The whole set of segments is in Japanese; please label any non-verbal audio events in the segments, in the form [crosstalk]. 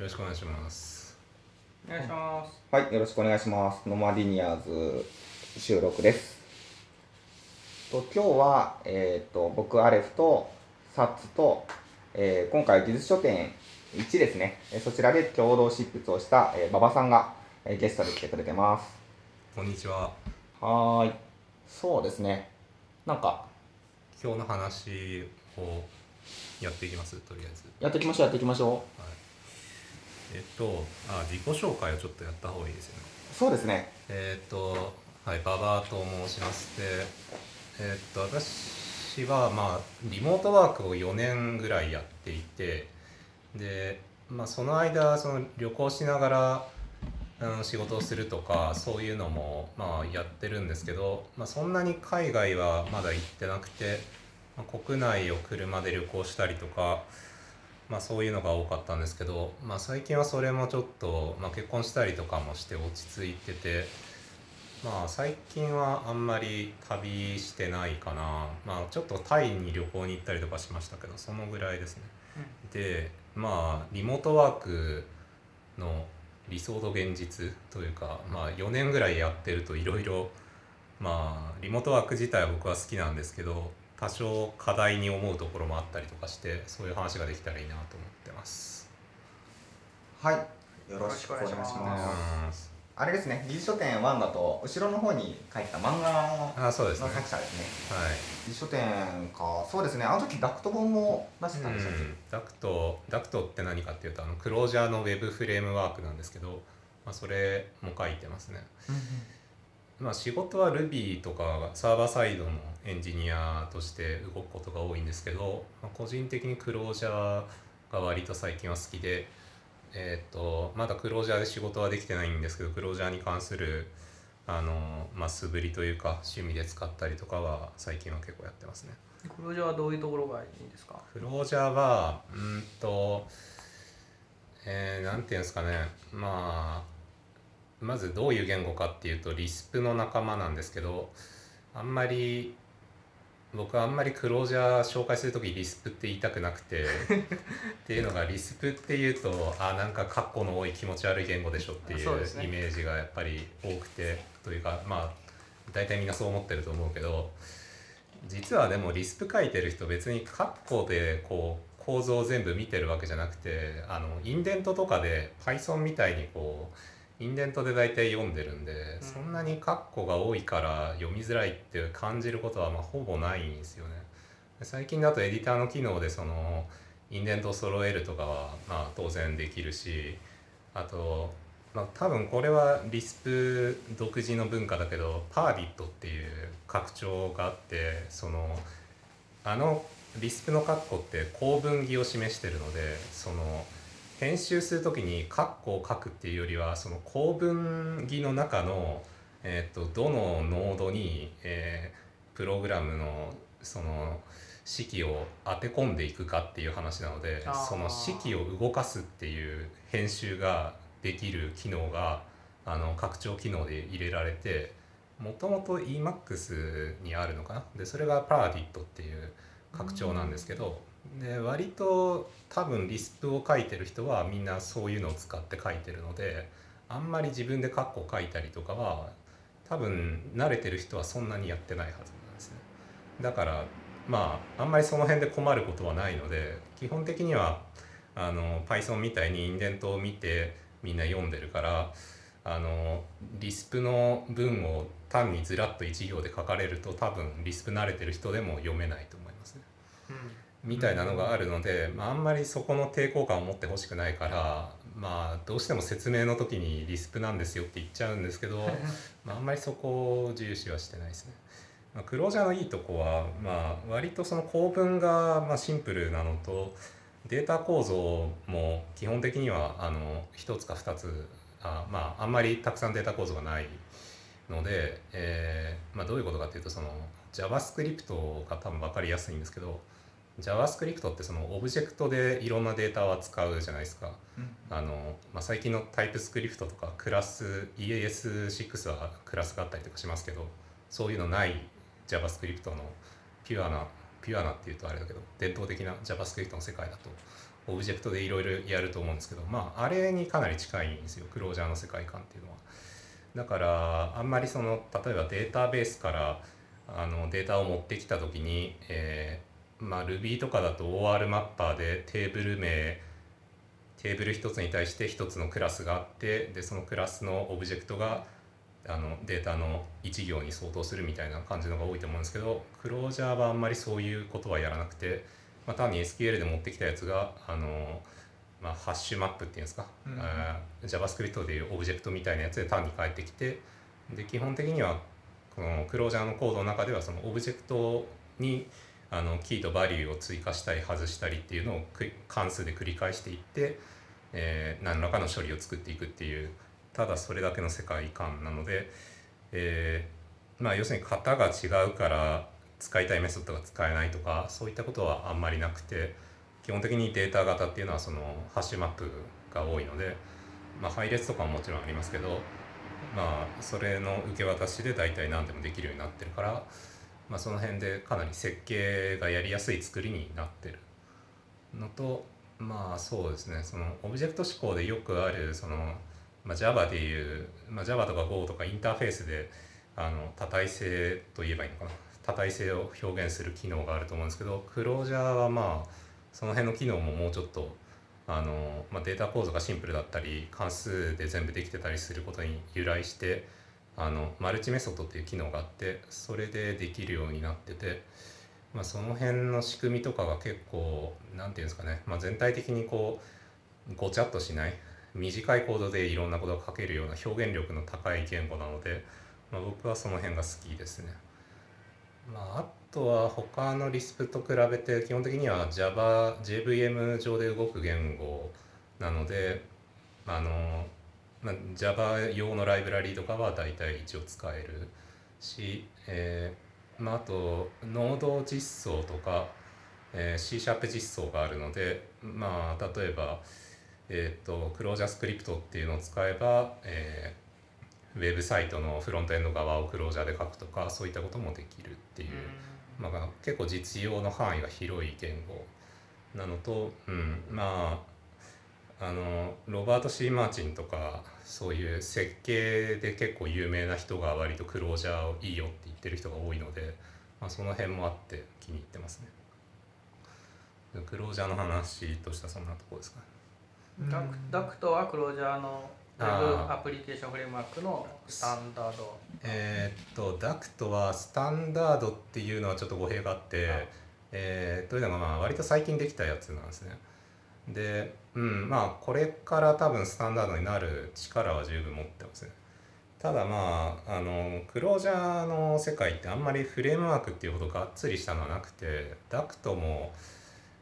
ろしくお願いします。お願いします。はい、よろしくお願いします。ノマディニアーズ収録です。と今日は、えー、と僕、アレフとサッツと、えー今回、技術書店1ですね、えーそちらで共同執筆をした、えー馬場さんが、えーゲストで来てくれてます。こんにちは。はーい、そうですね、なんか、今日の話をやっていきますとりあえず。やっていきましょう、やっていきましょはいえっとあ自己紹介をちょっとやった方がいいですよねう。そうですね、えっとはい馬場と申しますでえっと私はまあリモートワークを4年ぐらいやっていてでまあその間その旅行しながらあの仕事をするとかそういうのもまあやってるんですけど、まあ、そんなに海外はまだ行ってなくて、まあ、国内を車で旅行したりとか、まあ、そういうのが多かったんですけど、まあ、最近はそれもちょっと、まあ、結婚したりとかもして落ち着いてて、まあ、最近はあんまり旅してないかな、まあ、ちょっとタイに旅行に行ったりとかしましたけどそのぐらいですね。でまあリモートワークの理想と現実というか、まあ、4年ぐらいやってるといろいろまあリモートワーク自体は僕は好きなんですけど多少課題に思うところもあったりとかしてそういう話ができたらいいなと思ってます。はい、よろしくお願いします。あれですね、技術書店1だと、後ろの方に書いた漫画のあそうですね。はい。作者ですね。辞書店かそうですねあの時ダクト本も出してたんでしたっけ、うんダクトダクトって何かっていうとあのクロージャーのウェブフレームワークなんですけど、まあ、それも書いてますね。まあ、仕事は Ruby とかサーバーサイドのエンジニアとして動くことが多いんですけど、まあ、個人的にクロージャーが割と最近は好きで、えー、とまだクロージャーで仕事はできてないんですけどクロージャーに関するあの、まあ、素振りというか趣味で使ったりとかは最近は結構やってますね。クロージャーはどういうところがいいんですか？クロージャーはうーんとえー、なんていうんですかねまあまずどういう言語かっていうとリスプの仲間なんですけどあんまり僕はあんまりクロージャー紹介する時リスプって言いたくなくて [laughs] っていうのがリスプっていうとあなんかカッコの多い気持ち悪い言語でしょっていうイメージがやっぱり多くてというかまあ大体みんなそう思ってると思うけど実はでもリスプ書いてる人別にカッコでこう構造を全部見てるわけじゃなくてあのインデントとかで Python みたいにこうインデントで大体読んでるんで、んそんなにカッコが多いから読みづらいって感じることはまあほぼないんですよね。で最近だとエディターの機能でそのインデントを揃えるとかはまあ当然できるしあと、まあ、多分これはリスプ独自の文化だけどパーディットっていう拡張があってそのあのリスプのカッコって構文義を示してるのでその編集する時にカッコを書くっていうよりはその構文義の中の、えー、とどのノードに、えープログラムのその式を当て込んでいくかっていう話なのでその式を動かすっていう編集ができる機能があの拡張機能で入れられてもともと EMAX にあるのかな？でそれがパーディットっていう拡張なんですけど、で割と多分リスプを書いてる人はみんなそういうのを使って書いてるのであんまり自分でカッコ書いたりとかは多分慣れてる人はそんなにやってないはずなんですね。だからまああんまりその辺で困ることはないので基本的にはあの Python みたいにインデントを見てみんな読んでるからあのリスプの文を単にずらっと1行で書かれると多分リスプ慣れてる人でも読めないと思いますね。うんみたいなのがあるので、まあ、あんまりそこの抵抗感を持ってほしくないからまあどうしても説明の時にリスプなんですよって言っちゃうんですけど、[laughs] まあ、あんまりそこを重視はしてないですね。まあ、クロージャーのいいとこは、まあ、割とその構文がまあシンプルなのとデータ構造も基本的にはあの1つか2つあ,、まあ、あんまりたくさんデータ構造がないので、えーまあ、どういうことかっていうとその JavaScript が多分分かりやすいんですけど JavaScript ってそのオブジェクトでいろんなデータを扱うじゃないですか。あのまあ、最近のタイプスクリプトとかクラス EAS6 はクラスがあったりとかしますけどそういうのない JavaScript のピュアなピュアなっていうとあれだけど伝統的な JavaScript の世界だとオブジェクトでいろいろやると思うんですけどまああれにかなり近いんですよクロージャーの世界観っていうのは。だからあんまりその例えばデータベースからあのデータを持ってきた時に、えーまあ、Ruby とかだと OR マッパーでテーブル名テーブル一つに対して一つのクラスがあってでそのクラスのオブジェクトがあのデータの1行に相当するみたいな感じのが多いと思うんですけどクロージャーはあんまりそういうことはやらなくて、まあ、単に SQL で持ってきたやつがあの、まあ、ハッシュマップっていうんですか、うん。JavaScript でいうオブジェクトみたいなやつで単に返ってきてで基本的にはこの Clojure のコードの中ではそのオブジェクトにあのキーとバリューを追加したり外したりっていうのを関数で繰り返していって、えー何らかの処理を作っていくっていうただそれだけの世界観なので、えーまあ要するに型が違うから使いたいメソッドが使えないとかそういったことはあんまりなくて基本的にデータ型っていうのはそのハッシュマップが多いので、まあ、配列とかももちろんありますけどまあそれの受け渡しで大体何でもできるようになってるから、まあ、その辺でかなり設計がやりやすい作りになってるのとまあそうですね。そのオブジェクト思考でよくあるその、まあ、Java でいう、まあ、Java とか Go とかインターフェースであの多体性と言えばいいのかな。多体性を表現する機能があると思うんですけどクロージャーはまあその辺の機能ももうちょっとあの、まあ、データ構造がシンプルだったり関数で全部できてたりすることに由来してあのマルチメソッドっていう機能があってそれでできるようになってて、まあ、その辺の仕組みとかが結構なんていうんですかね、まあ、全体的にこうごちゃっとしない短いコードでいろんなことが書けるような表現力の高い言語なので、まあ、僕はその辺が好きですね。まあ、あとは他のリスプと比べて基本的には Java、JVM 上で動く言語なのであの、まあ、Java 用のライブラリとかは大体一応使えるし、えーまあ、あとノード実装とか、えー、C シャープ実装があるのでまあ例えば、えー、とクロージャースクリプトっていうのを使えば、えーウェブサイトのフロントエンド側をクロージャーで書くとかそういったこともできるっていう、まあ、結構実用の範囲が広い言語なのと、うん、まああのロバート・シー・マーチンとかそういう設計で結構有名な人が割とクロージャーをいいよって言ってる人が多いので、まあ、その辺もあって気に入ってますね。クロージャーの話としてはそんなところですかね。ダク Duct は Clojure のウェあーブアプリケーションフレームワークのスタンダード。えーっと Duct はスタンダードっていうのはちょっと語弊があって、はいえーというのがまあ割と最近できたやつなんですね。で、うん、まあこれから多分スタンダードになる力は十分持ってますね。ただまああの Clojure の世界ってあんまりフレームワークっていうほどがっつりしたのはなくて Duct も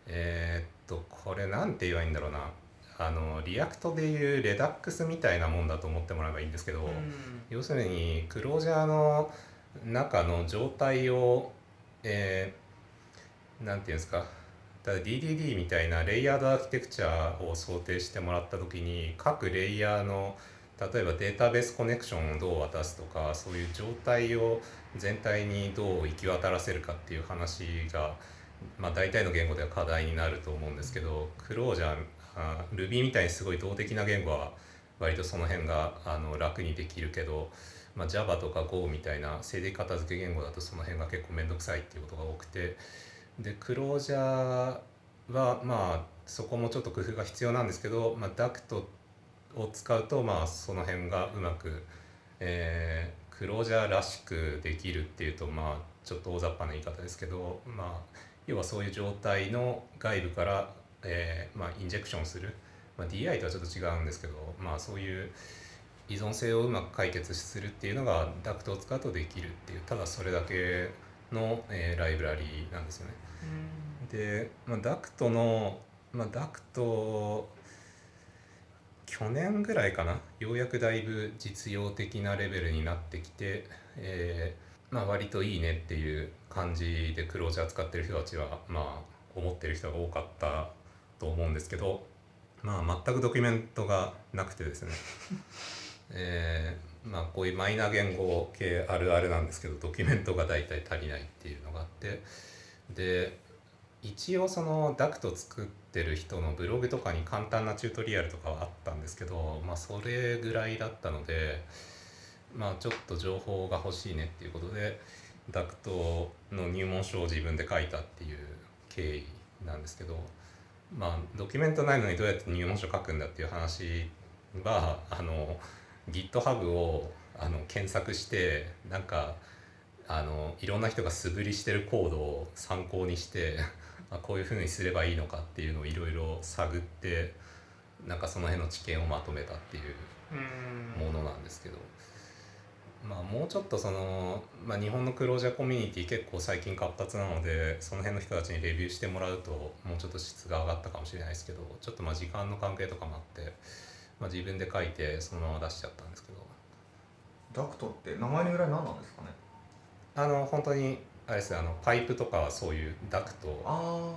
えーっとこれなんて言えばいいんだろうなあの React でいう Redux みたいなもんだと思ってもらえばいいんですけど、うん要するに Clojure の中の状態を、えーなんていうんですかただ DDD みたいなレイヤードアーキテクチャを想定してもらった時に各レイヤーの例えばデータベースコネクションをどう渡すとかそういう状態を全体にどう行き渡らせるかっていう話が、まあ、大体の言語では課題になると思うんですけどクロージャー Ruby みたいにすごい動的な言語は割とその辺があの楽にできるけど、まあ、Java とか Go みたいな静的片付け言語だとその辺が結構面倒くさいっていうことが多くてでクロージャーはまあそこもちょっと工夫が必要なんですけど、まあ、ダクトを使うとまあその辺がうまく、えークロージャーらしくできるっていうとまあちょっと大雑把な言い方ですけどまあ要はそういう状態の外部から、えーまあ、インジェクションする、まあ、DI とはちょっと違うんですけどまあそういう依存性をうまく解決するっていうのがダクトを使うとできるっていうただそれだけの、えーライブラリーなんですよね。で、まあ、ダクトの、まあ、ダクト去年ぐらいかな？ようやくだいぶ実用的なレベルになってきて、えーまあ、割といいねっていう感じでクロージャー使ってる人たちはまあ思ってる人が多かったと思うんですけど、まあ、全くドキュメントがなくてですね [laughs] えーまあこういうマイナー言語系あるあるなんですけどドキュメントが大体足りないっていうのがあってで一応そのダクト作ってる人のブログとかに簡単なチュートリアルとかはあったんですけどまあそれぐらいだったのでまあちょっと情報が欲しいねっていうことでダクトの入門書を自分で書いたっていう経緯なんですけどまあドキュメントないのにどうやって入門書書くんだっていう話はあの GitHub をあの検索してなんかあのいろんな人が素振りしてるコードを参考にしてあこういうふうにすればいいのかっていうのをいろいろ探ってなんかその辺の知見をまとめたっていううん。ものなんですけど、まあ、もうちょっとその、まあ、日本のクロージャーコミュニティ結構最近活発なのでその辺の人たちにレビューしてもらうともうちょっと質が上がったかもしれないですけどちょっとまあ時間の関係とかもあって、まあ、自分で書いてそのまま出しちゃったんですけど。ダクトって名前の由来何なんですかね？あの本当にあれですねあのパイプとかはそういうダクト。あ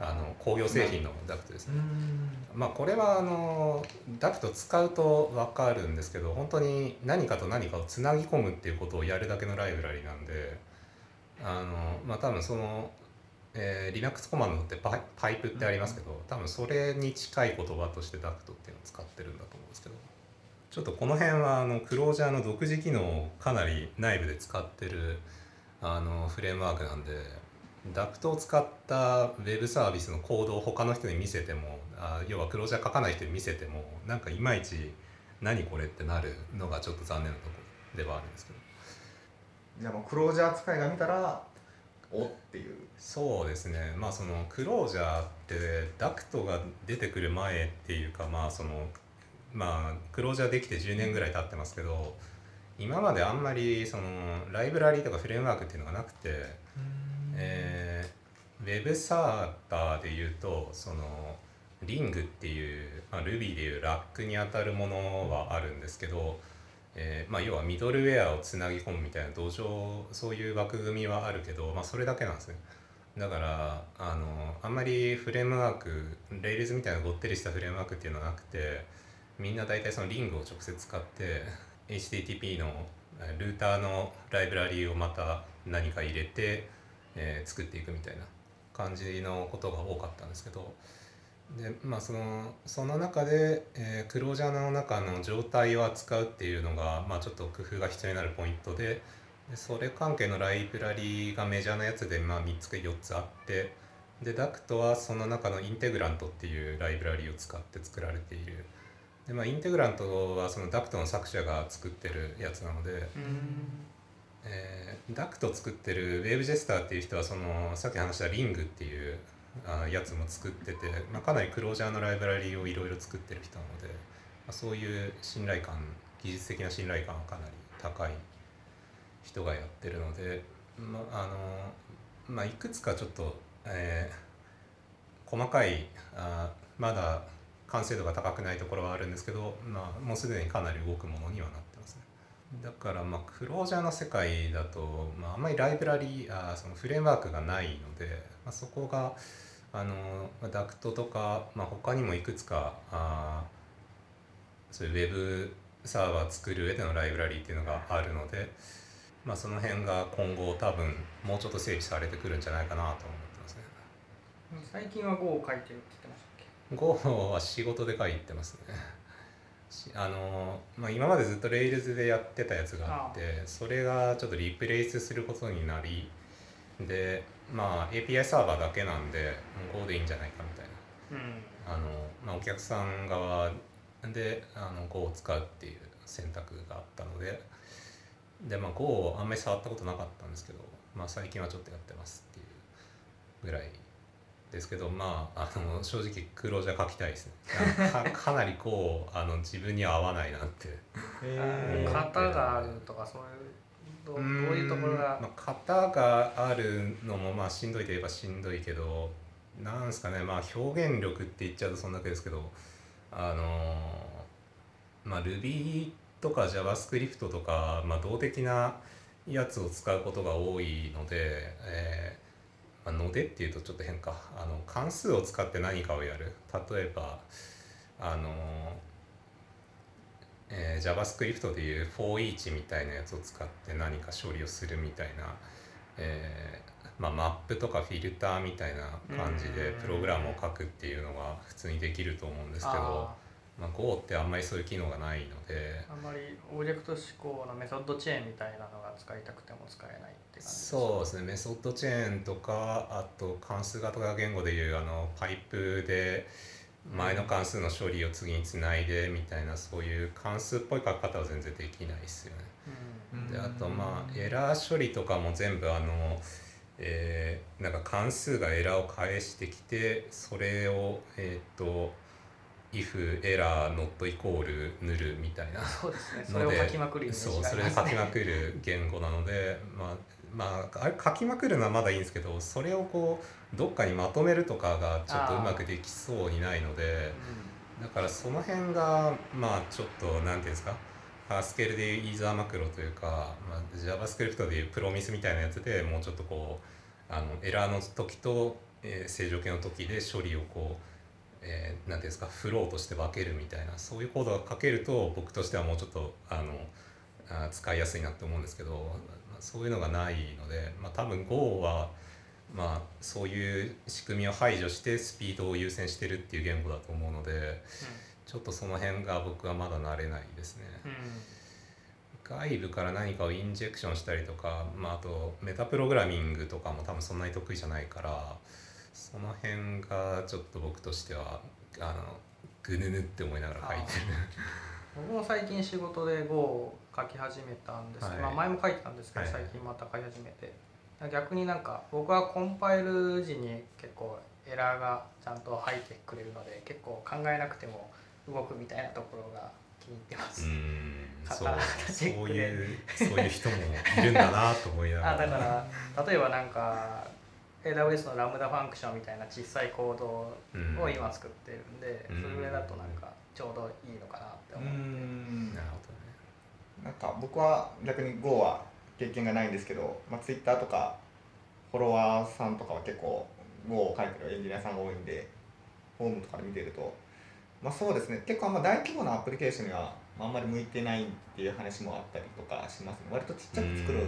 あの工業製品のダクトですね。ん。まあこれはあのダクト使うと分かるんですけど本当に何かと何かをつなぎ込むっていうことをやるだけのライブラリなんであのまあ多分その、えー Linux コマンドってパイパイプってありますけど多分それに近い言葉としてダクトっていうのを使ってるんだと思うんですけど。ちょっとこの辺はあのクロージャーの独自機能をかなり内部で使ってるあのフレームワークなんでダクトを使ったウェブサービスのコードを他の人に見せてもあ要はクロージャー書かない人に見せてもなんかいまいち何これってなるのがちょっと残念なところではあるんですけど。じゃあもうクロージャー使いが見たらおっていう。そうですね。まあそのクロージャーってダクトが出てくる前っていうかまあそのまあクロージャーできて10年ぐらい経ってますけど今まであんまりそのライブラリーとかフレームワークっていうのがなくてえーウェブサーバーでいうとその Ring っていう、まあ、Ruby でいうラックにあたるものはあるんですけど、えーまあ、要はミドルウェアをつなぎ込むみたいな土壌そういう枠組みはあるけど、まあ、それだけなんですね。だからあのあんまりフレームワーク Rails みたいなごってりしたフレームワークっていうのはなくてみんな大体そのリングを直接使って HTTP のルーターのライブラリーをまた何か入れて、えー作っていくみたいな感じのことが多かったんですけどでまあそのその中で、えークロージャーの中の状態を扱うっていうのが、まあ、ちょっと工夫が必要になるポイントででそれ関係のライブラリーがメジャーなやつで、まあ、3つか4つあってでダクトはその中のインテグラントっていうライブラリーを使って作られている。で、まあ、インテグラントはそのダクトの作者が作ってるやつなので、うん。えーダクト作ってるウェブジェスターっていう人はそのさっき話したリングっていうあやつも作ってて、まあ、かなりクロージャーのライブラリーをいろいろ作ってる人なので、まあ、そういう信頼感技術的な信頼感はかなり高い人がやってるので、まああのまあ、いくつかちょっと、えー細かいあまだ完成度が高くないところはあるんですけど、まあ、もうすでにかなり動くものにはなってますね。だからまあクロージャーの世界だと、まあ、あんまりライブラリーあーそのフレームワークがないので、まあ、そこがあのまあダクトとか、まあ、他にもいくつかあーそういうウェブサーバー作る上でのライブラリーっていうのがあるので、まあ、その辺が今後多分もうちょっと整備されてくるんじゃないかなと思ってますね。最近は Go を書いてるって言ってましたっけ？Go は仕事で書いてますね。しあのまあ、今までずっと Rails でやってたやつがあってそれがちょっとリプレイスすることになりで、まあ、API サーバーだけなんで Go でいいんじゃないかみたいうん。なあの、まあ、お客さん側であの Go を使うっていう選択があったのでで、まあ、Go をあんまり触ったことなかったんですけど、まあ、最近はちょっとやってますっていうぐらいですけどまああの正直クロージャー書きたいですね。か [laughs] かなりこうあの自分には合わないなって。へー型があるとかそういうどうどういうところが？まあ、型があるのもまあしんどいといえばしんどいけどなんですかねまあ表現力って言っちゃうとそんだけですけどあのまあ Ruby とか JavaScript とか、まあ、動的なやつを使うことが多いので、えーまあ、のでっていうとちょっと変か。あの関数を使って何かをやる。例えばあのえー JavaScript でいう for each みたいなやつを使って何か処理をするみたいな、えーまあ、マップとかフィルターみたいな感じでうん。プログラムを書くっていうのが普通にできると思うんですけどあまあ、Go ってあんまりそういう機能がないのでーあんまりオブジェクト思考のメソッドチェーンみたいなのが使いたくても使えないって感じですそうですね。メソッドチェーンとかあと関数型言語でいうあのパイプで前の関数の処理を次につないでみたいなそういう関数っぽい書き方は全然できないですよね。うんであとまあエラー処理とかも全部あの、えーなんか関数がエラーを返してきてそれをえっ、と if エラー not equal ヌルみたいなそうですね。それのでを書きまくるイメージそうそれがありますね。で書きまくる言語なのでまあまああれ書きまくるのはまだいいんですけどそれをこうどっかにまとめるとかがちょっとうまくできそうにないのでだからその辺がまあちょっと何ていうんですか？パースケールでいうイーザーマクロというか、まあ、JavaScript でいうプロミスみたいなやつでもうちょっとこうあのエラーの時と、えー正常形の時で処理をこうえー、なんていうんですかフローとして分けるみたいなそういうコードが書けると僕としてはもうちょっとあのあ使いやすいなって思うんですけど、まあ、そういうのがないので、まあ、多分 Go は、まあ、そういう仕組みを排除してスピードを優先してるっていう言語だと思うのでちょっとその辺が僕はまだ慣れないですね。うんうん外部から何かをインジェクションしたりとか、まあ、あとメタプログラミングとかも多分そんなに得意じゃないからその辺がちょっと僕としてはあのぐぬぬって思いながら書いてる。[laughs] 僕も最近仕事で Go を書き始めたんですけど、はい。まあ、前も書いてたんですけど、はい最近また書き始めて。逆になんか僕はコンパイル時に結構エラーがちゃんと入ってくれるので結構考えなくても動くみたいなところが気に入ってます、うん。そうそういうそういう人もいるんだなと思いながら。[laughs] あだから例えばなんか AWS のラムダファンクションみたいな小さいコードうんを今作ってるんで、うん。それぐらいだとなんかちょうどいいのかなってう思う、ん。なるほなんか僕は逆に Go は経験がないんですけど、まあ、Twitter とかフォロワーさんとかは結構 Go を書いてるエンジニアさんが多いんでホームとかで見てると。まあそうですね。結構あんま大規模なアプリケーションにはあんまり向いてないっていう話もあったりとかしますね。割とちっちゃく作る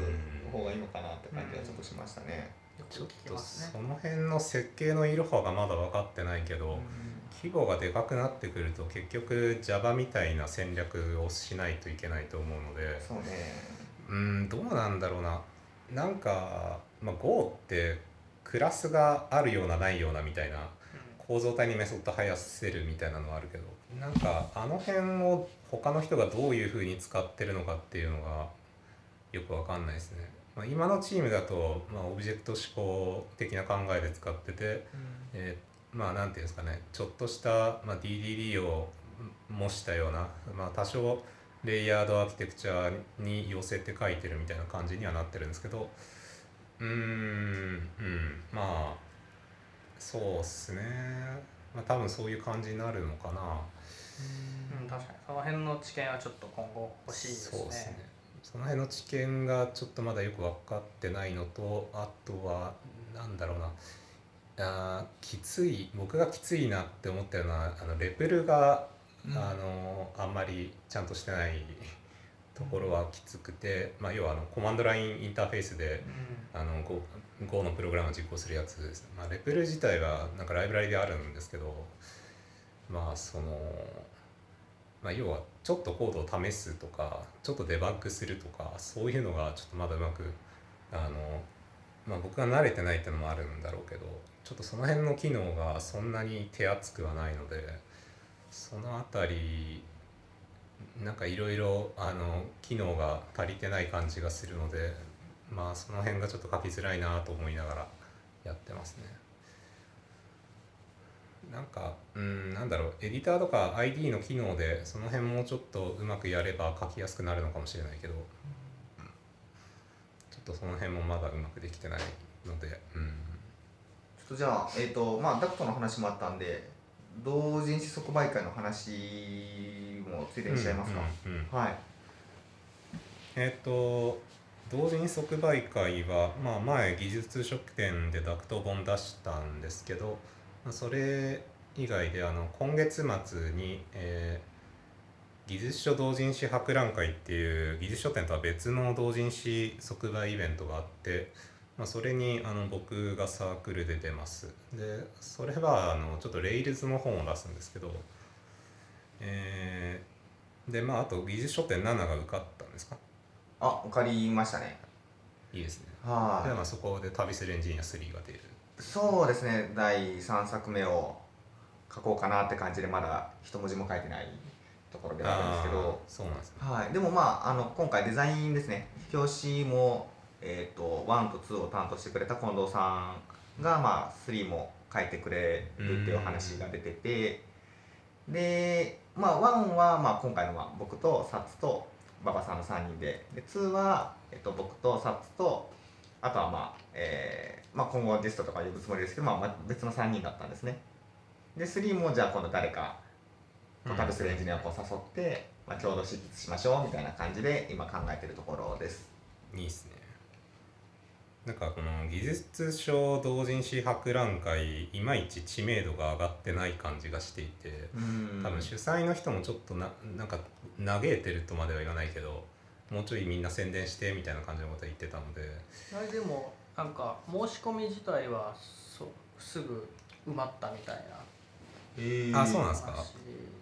方がいいのかなって感じはちょっとしましたね。よく聞どちょっとその辺の設計のいろはがまだ分かってないけど、規模がでかくなってくると結局 Java みたいな戦略をしないといけないと思うのでそうね。うんどうなんだろうな。なんか、まあ、Go ってクラスがあるようなないようなみたいな構造体にメソッド生やせるみたいなのはあるけどなんかあの辺を他の人がどういうふうに使ってるのかっていうのがよくわかんないですね。まあ、今のチームだと、まあ、オブジェクト思考的な考えで使ってて、えーまあなんていうんですかねちょっとした、まあ、DDD を模したような、まあ、多少レイヤードアーキテクチャに寄せて書いてるみたいな感じにはなってるんですけどうーんうんまあそうっすね。まあ多分そういう感じになるのかな。うん、確かに。その辺の知見はちょっと今後欲しいですね。そうですねその辺の知見がちょっとまだよく分かってないのとあとはなんだろうな。あーきつい僕がきついなって思ったようなあのレベルが、うん。あのあんまりちゃんとしてないところはきつくて、まあ、要はあのコマンドラインインターフェースであの Go, Go のプログラムを実行するやつです、まあ、レベル自体はなんかライブラリであるんですけどまあその、まあ、要はちょっとコードを試すとかちょっとデバッグするとかそういうのがちょっとまだうまくあの、まあ、僕が慣れてないっていうのもあるんだろうけどちょっとその辺の機能がそんなに手厚くはないのでそのあたりなんかいろいろ機能が足りてない感じがするのでまあその辺がちょっと書きづらいなと思いながらやってますね。なんかうんなんだろうエディターとか ID の機能でその辺もうちょっとうまくやれば書きやすくなるのかもしれないけどちょっとその辺もまだうまくできてないのでうん。ちょっとじゃあ、えーとまあ、ダクトの話もあったんで同人誌即売会の話もついでにしちゃいますか、うんうんうん。はい。えっ、と同人即売会は、まあ、前技術書店でダクト本出したんですけどまあそれ以外であの今月末に、えー技術書同人誌博覧会っていう技術書店とは別の同人誌即売イベントがあってまあ、それにあの僕がサークルで出ます。でそれはあのちょっと Rails の本を出すんですけどえーでまああと技術書店7が受かったんですか？あ受かりましたね。いいですね。はい、でまあそこで旅するエンジニア3が出るそうですね。第3作目を書こうかなって感じでまだ一文字も書いてないところではあるんですけど。そうなんですね。はい、でもまああの今回デザインですね。表紙も、えー、と1と2を担当してくれた近藤さんが、まあ、3も書いてくれるっていう話が出てて。で、まあ、1は、まあ、今回のは僕とサッツと馬場さんの3人で。で2は、えっと僕とサッツとあとは、まあえーまあ、今後ゲストとか呼ぶつもりですけど、まあまあ、別の3人だったんですね。で3もじゃあ今度誰かこう旅するエンジニアをこう誘って、まあ、共同執筆しましょうみたいな感じで今考えてるところです。いいっすね。なんかこの技術書同人誌博覧会いまいち知名度が上がってない感じがしていて多分主催の人もちょっとななんか嘆いてるとまでは言わないけどもうちょいみんな宣伝してみたいな感じのこと言ってたので。あれでもなんか申し込み自体はそすぐ埋まったみたいな。えー。あそうなんですか？話。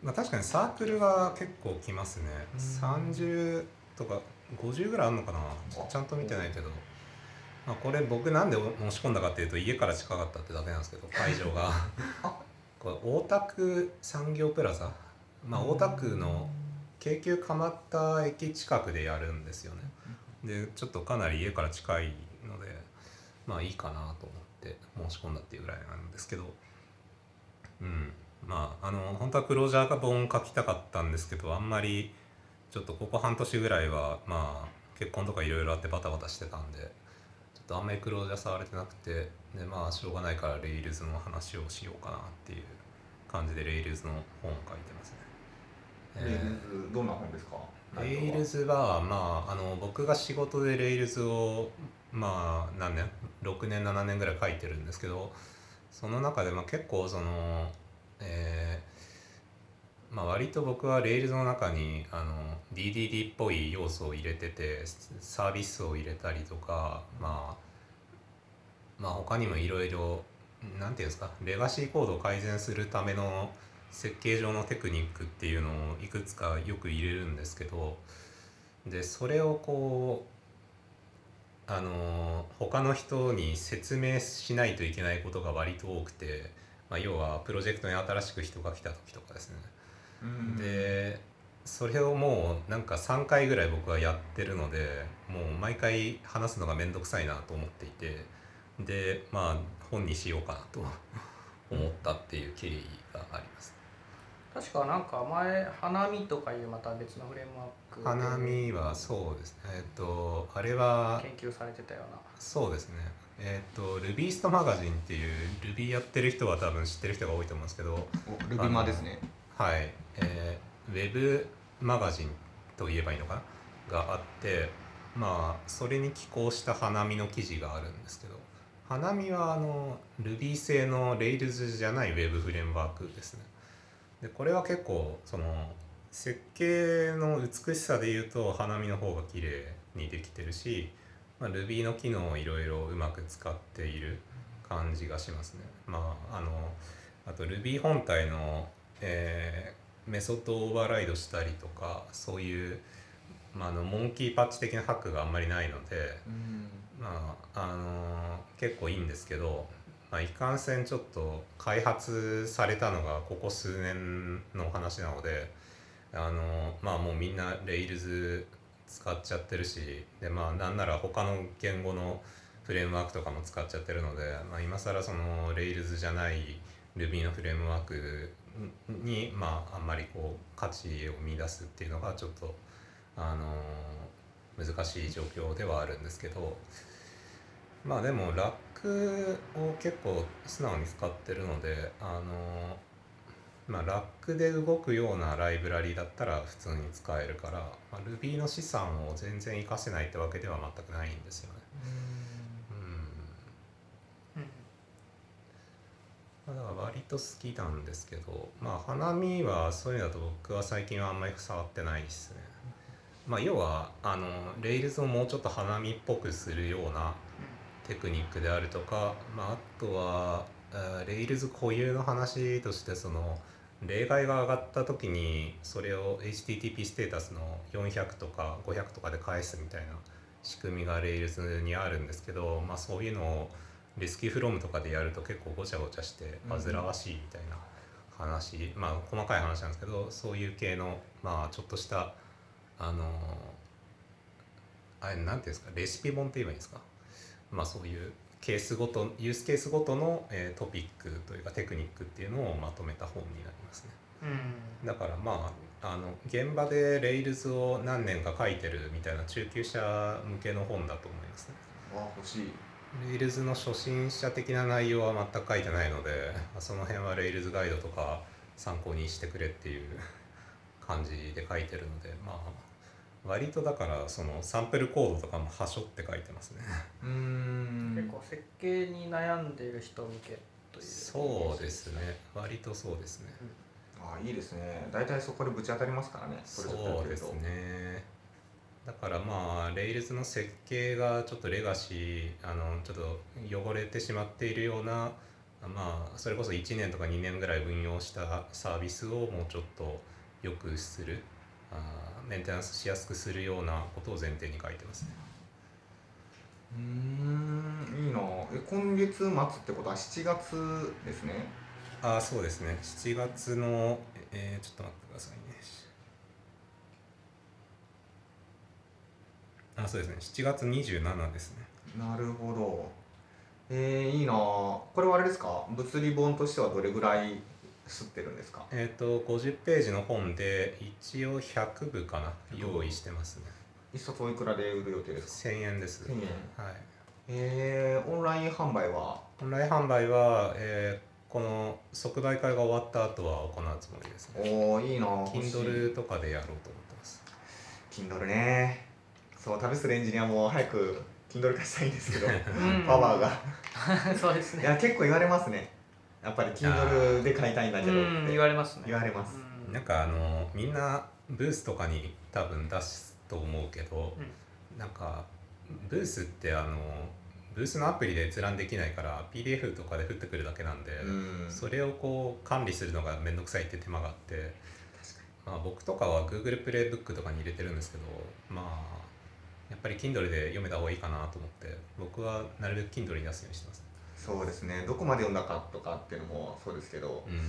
まあ、確かにサークルは結構来ますね。うん。30とか50ぐらいあるのかな？ちゃんと見てないけど、まあ、これ僕なんで申し込んだかっていうと家から近かったってだけなんですけど [laughs] 会場が。[laughs] これ大田区産業プラザ、まあ、大田区の京急蒲田駅近くでやるんですよね。でちょっとかなり家から近いのでまあいいかなと思って申し込んだっていうぐらいなんですけど。うん。まああの本当はクロージャー本書きたかったんですけどあんまりちょっとここ半年ぐらいはまあ結婚とかいろいろあってバタバタしてたんでちょっとあんまり Clojure 触れてなくてでまあしょうがないから Rails の話をしようかなっていう感じで Rails の本を書いてますね。 Rails どんな本ですか？ Rails は、まあ、あの僕が仕事で Rails を、まあ、何年？6年7年ぐらい書いてるんですけどその中で、まあ、結構その、えーまあ、割と僕は Rails の中にあの DDD っぽい要素を入れててサービスを入れたりとか、まあ、まあ他にもいろいろなんていうんですか？レガシーコードを改善するための設計上のテクニックっていうのをいくつかよく入れるんですけどでそれをこうあの他の人に説明しないといけないことが割と多くて、まあ、要はプロジェクトに新しく人が来た時とかですね。うんでそれをもうなんか3回ぐらい僕はやってるのでもう毎回話すのが面倒くさいなと思っていてでまあ本にしようかなと思ったっていう経緯があります。確かなんか前花見とかいうまた別のフレームワークで花見はそうですね。えっとあれは研究されてたような。そうですね。えっと Rubyist マガジンっていう Ruby やってる人は多分知ってる人が多いと思うんですけど。おルビマですね。はい、えーウェブマガジンと言えばいいのかな？があってまあそれに寄稿した花見の記事があるんですけど。花見はあの Ruby 製の Rails じゃないウェブフレームワークですねでこれは結構その設計の美しさで言うと花見の方が綺麗にできてるし、まあ、Ruby の機能をいろいろうまく使っている感じがしますね。まああのあと Ruby 本体の、えーメソッドをオーバーライドしたりとかそういう、まあ、あのモンキーパッチ的なハックがあんまりないので、うん。まああの結構いいんですけど、まあ、い。かんせんちょっと開発されたのがここ数年のお話なのであのまあもうみんな Rails 使っちゃってるしでまあなんなら他の言語のフレームワークとかも使っちゃってるので、まあ、今更その Rails じゃない Ruby のフレームワークに、まあ、あんまりこう価値を見出すっていうのがちょっと、あの難しい状況ではあるんですけどまあでもラックを結構素直に使ってるので、あのまあ、ラックで動くようなライブラリだったら普通に使えるから、まあ、Ruby の資産を全然活かせないってわけでは全くないんですよね。うん。うん。まあだから割と好きなんですけどまあ花見はそういうのだと僕は最近はあんまり触ってないですね。まあ要はあのレイルズをもうちょっと花見っぽくするようなテクニックであるとか、まあ、あとはあ Rails 固有の話としてその例外が上がった時にそれを HTTP ステータスの400とか500とかで返すみたいな仕組みが Rails にあるんですけど、まあ、そういうのをレスキーフロムとかでやると結構ごちゃごちゃして煩わしいみたいな話、まあ細かい話なんですけどそういう系のまあちょっとしたあのあれなんていうんですかレシピ本って言えばいいんですか？まあそういうケースごとユースケースごとの、えートピックというかテクニックっていうのをまとめた本になりますね。うんだからまああの現場で Rails を何年か書いてるみたいな中級者向けの本だと思いますね。わ欲しい Rails の初心者的な内容は全く書いてないのでまあその辺は Rails ガイドとか参考にしてくれっていう感じで書いてるのでまあ割とだからそのサンプルコードとかもはしょって書いてますね。うーん。結構設計に悩んでいる人向けというそうですね。割とそうですね。あいいですね。大体そこでぶち当たりますからね。そうですね。だからまあ Rails の設計がちょっとレガシーあのちょっと汚れてしまっているようなまあそれこそ1年とか2年ぐらい運用したサービスをもうちょっと良くするメンテナンスしやすくするようなことを前提に書いてますね。うーんいいな。え今月末ってことは7月ですね。ああそうですね。7月のえーちょっと待ってくださいね。あそうですね。7月27ですね。なるほど。えー、いいな。これはあれですか？物理本としてはどれぐらい吸ってるんですか？えっ、と50ページの本で一応100部かな用意してますね。一冊おいくらで売る予定ですか？1000円です。1000円。はい。えー、オンライン販売は？オンライン販売は、えーこの即売会が終わった後は行うつもりですね。おおいいな。Kindle とかでやろうと思ってます。Kindle ね。そう旅するエンジニアも早く Kindle 化したいんですけど [laughs] うん。パワーが。[laughs] そうですね。いや結構言われますねやっぱり Kindle で買いたいんだけどうんって言われますね。言われます。うん。なんかあのみんなブースとかに多分出すと思うけど、なんかブースってあのブースのアプリで閲覧できないから PDF とかで降ってくるだけなんで、うん。それをこう管理するのが面倒くさいって手間があって、まあ、僕とかは Google プレイブックとかに入れてるんですけどまあやっぱり Kindle で読めた方がいいかなと思って僕はなるべく Kindle に出すようにしてます、そうですね。どこまで読んだかとかっていうのもそうですけどうん、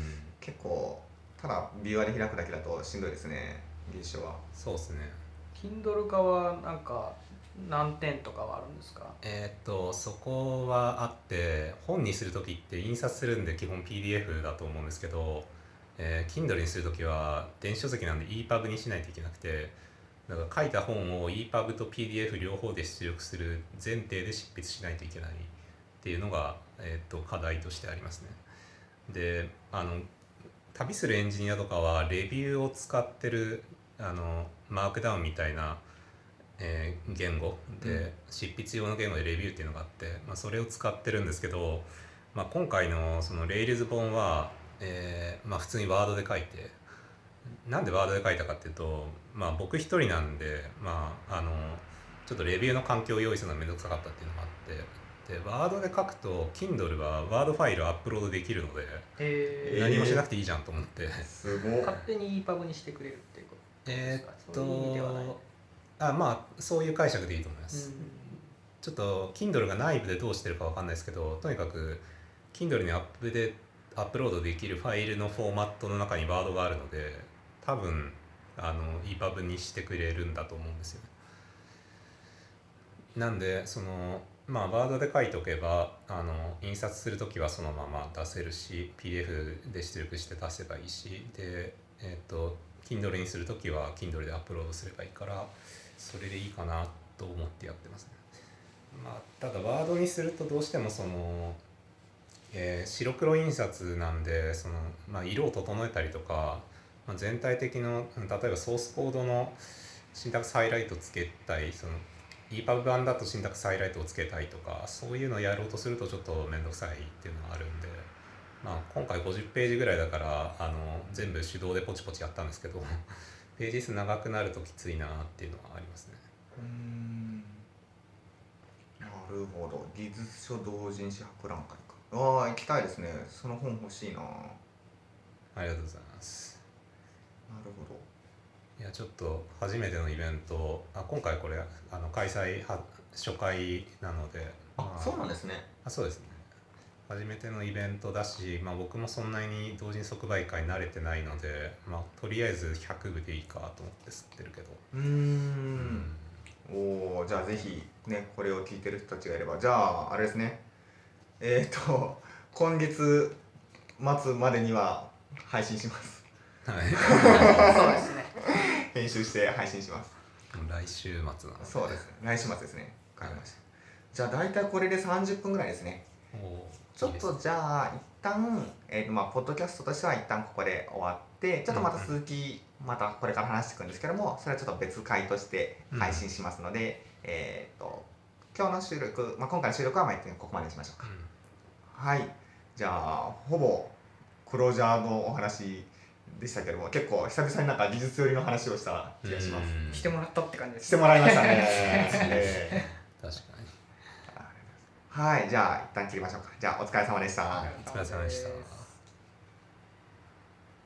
結構ただビューアで開くだけだとしんどいですね技術書は。そうですね。Kindle 化はなんか何点とかはあるんですか？えーっとそこはあって本にする時って印刷するんで基本 PDF だと思うんですけど、えー Kindle にする時は電子書籍なんで EPUB にしないといけなくてだから書いた本を EPUB と PDF 両方で出力する前提で執筆しないといけないっていうのが、えーっと課題としてありますね。であの旅するエンジニアとかはレビューを使ってるあのマークダウンみたいな、えー言語で、うん執筆用の言語でレビューっていうのがあって、まあ、それを使ってるんですけど、まあ、今回のそのレイルズ本は、えーまあ、普通にワードで書いてなんでワードで書いたかっていうと、まあ、僕一人なんで、まあ、あのちょっとレビューの環境を用意するのがめんどくさかったっていうのがあってでワードで書くと Kindle はワードファイルをアップロードできるのでえー。何もしなくていいじゃんと思って。すごい。勝手に EPUB にしてくれるっていうことえですか？ーっとあまあそういう解釈でいいと思います、ちょっと Kindle が内部でどうしてるかわかんないですけどとにかく Kindle にアップでアップロードできるファイルのフォーマットの中にワードがあるので多分あの EPUB にしてくれるんだと思うんですよね。なんでそのまあワードで書いておけばあの印刷する時はそのまま出せるし PDF で出力して出せばいいしでえっ、と Kindle にする時は Kindle でアップロードすればいいからそれでいいかなと思ってやってますね。まあ、ただワードにするとどうしてもその、えー白黒印刷なんでその、まあ、色を整えたりとか、まあ、全体的の例えばソースコードのシンタクスハイライトつけたいその EPUB 版だとシンタックスハイライトをつけたいとかそういうのをやろうとするとちょっと面倒くさいっていうのがあるんで、まあ、今回50ページぐらいだからあの全部手動でポチポチやったんですけど [laughs] ページ数長くなるときついなっていうのはありますね。うん。なるほど。技術書同人誌博覧会か。ああ行きたいですね。その本欲しいな。なありがとうございます。るほどいやちょっと初めてのイベントあ今回これあの開催は初回なのであまあそうなんですね。あそうですね。初めてのイベントだし、まあ、僕もそんなに同人即売会慣れてないので、まあ、とりあえず100部でいいかと思って吸ってるけど。うーん。おおじゃあぜひねこれを聞いてる人たちがいればじゃああれですね。えっ、ー、と今月末までには配信します。はい。[laughs] そうです。ね編集して配信します。来週末なのでそうです。ね来週末ですね。わかりました。じゃあ大体これで30分ぐらいですね。おちょっとじゃあ一旦えーとまあポッドキャストとしては一旦ここで終わってちょっとまた続きまたこれから話していくんですけどもそれはちょっと別回として配信しますので、えっ、と今日の収録、まあ、今回の収録はまあここまでにしましょうか、はい。じゃあほぼクロージャーのお話でしたけども結構久々になんか技術寄りの話をした気がします。うん。してもらったって感じですしてもらいましたね、[laughs] え確かに。ーはいじゃあ一旦切りましょうか。じゃあお疲れ様でした、お疲れ様でした